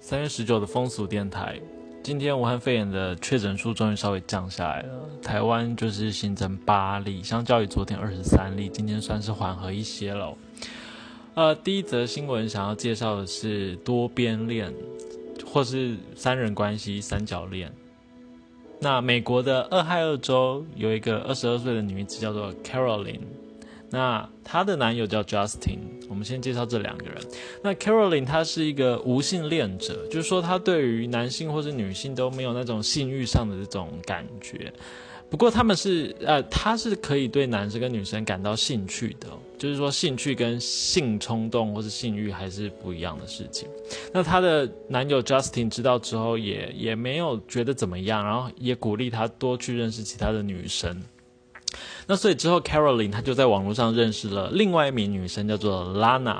三月十九的风俗电台，今天武汉肺炎的确诊数终于稍微降下来了，台湾就是新增八例，相较于昨天二十三例，今天算是缓和一些了。呃，第一则新闻想要介绍的是多边恋，或是三人关系三角恋。那美国的俄亥俄州有一个二十二岁的女子叫做 Caroline。那她的男友叫 Justin，我们先介绍这两个人。那 Caroline 她是一个无性恋者，就是说她对于男性或者女性都没有那种性欲上的这种感觉。不过他们是呃，她是可以对男生跟女生感到兴趣的，就是说兴趣跟性冲动或是性欲还是不一样的事情。那她的男友 Justin 知道之后也也没有觉得怎么样，然后也鼓励她多去认识其他的女生。那所以之后，Caroline 她就在网络上认识了另外一名女生，叫做 Lana。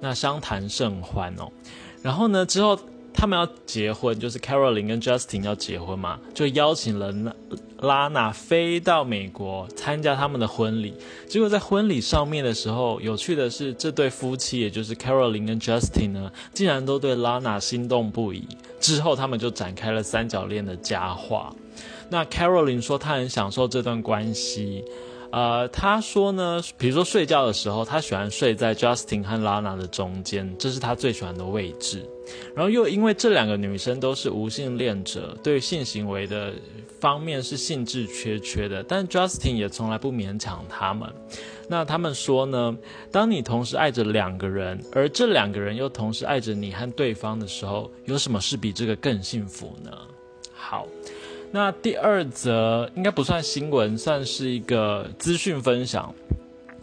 那相谈甚欢哦。然后呢，之后他们要结婚，就是 Caroline 跟 Justin 要结婚嘛，就邀请了 Lana 飞到美国参加他们的婚礼。结果在婚礼上面的时候，有趣的是，这对夫妻，也就是 Caroline 跟 Justin 呢，竟然都对拉娜心动不已。之后他们就展开了三角恋的佳话。那 Caroline 说，她很享受这段关系。呃，他说呢，比如说睡觉的时候，他喜欢睡在 Justin 和 Lana 的中间，这是他最喜欢的位置。然后又因为这两个女生都是无性恋者，对性行为的方面是兴致缺缺的，但 Justin 也从来不勉强他们。那他们说呢，当你同时爱着两个人，而这两个人又同时爱着你和对方的时候，有什么是比这个更幸福呢？好。那第二则应该不算新闻，算是一个资讯分享。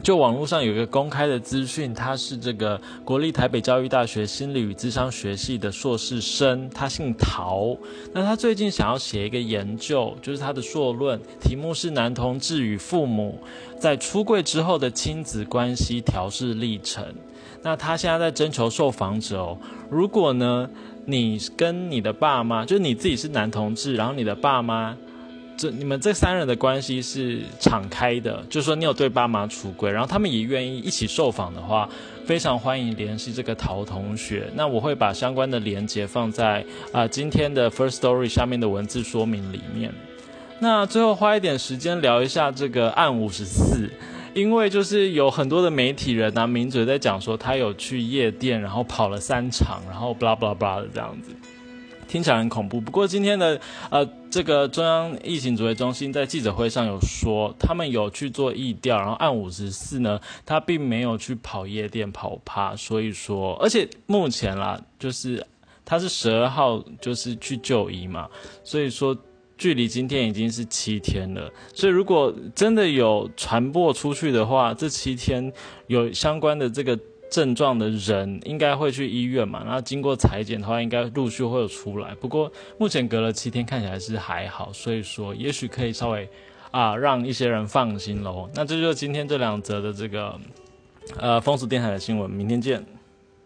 就网络上有一个公开的资讯，他是这个国立台北教育大学心理与智商学系的硕士生，他姓陶。那他最近想要写一个研究，就是他的硕论题目是男同志与父母在出柜之后的亲子关系调试历程。那他现在在征求受访者哦，如果呢？你跟你的爸妈，就你自己是男同志，然后你的爸妈，这你们这三人的关系是敞开的，就是说你有对爸妈出轨，然后他们也愿意一起受访的话，非常欢迎联系这个陶同学。那我会把相关的连接放在啊今天的 First Story 下面的文字说明里面。那最后花一点时间聊一下这个案五十四。因为就是有很多的媒体人啊、名嘴在讲说他有去夜店，然后跑了三场，然后 blah blah blah 的这样子，听起来很恐怖。不过今天的呃这个中央疫情指挥中心在记者会上有说，他们有去做疫调，然后按五十四呢，他并没有去跑夜店跑趴，所以说，而且目前啦，就是他是十二号就是去就医嘛，所以说。距离今天已经是七天了，所以如果真的有传播出去的话，这七天有相关的这个症状的人，应该会去医院嘛？然后经过裁剪的话，应该陆续会有出来。不过目前隔了七天，看起来是还好，所以说也许可以稍微啊让一些人放心喽。那这就是今天这两则的这个呃风俗电台的新闻，明天见。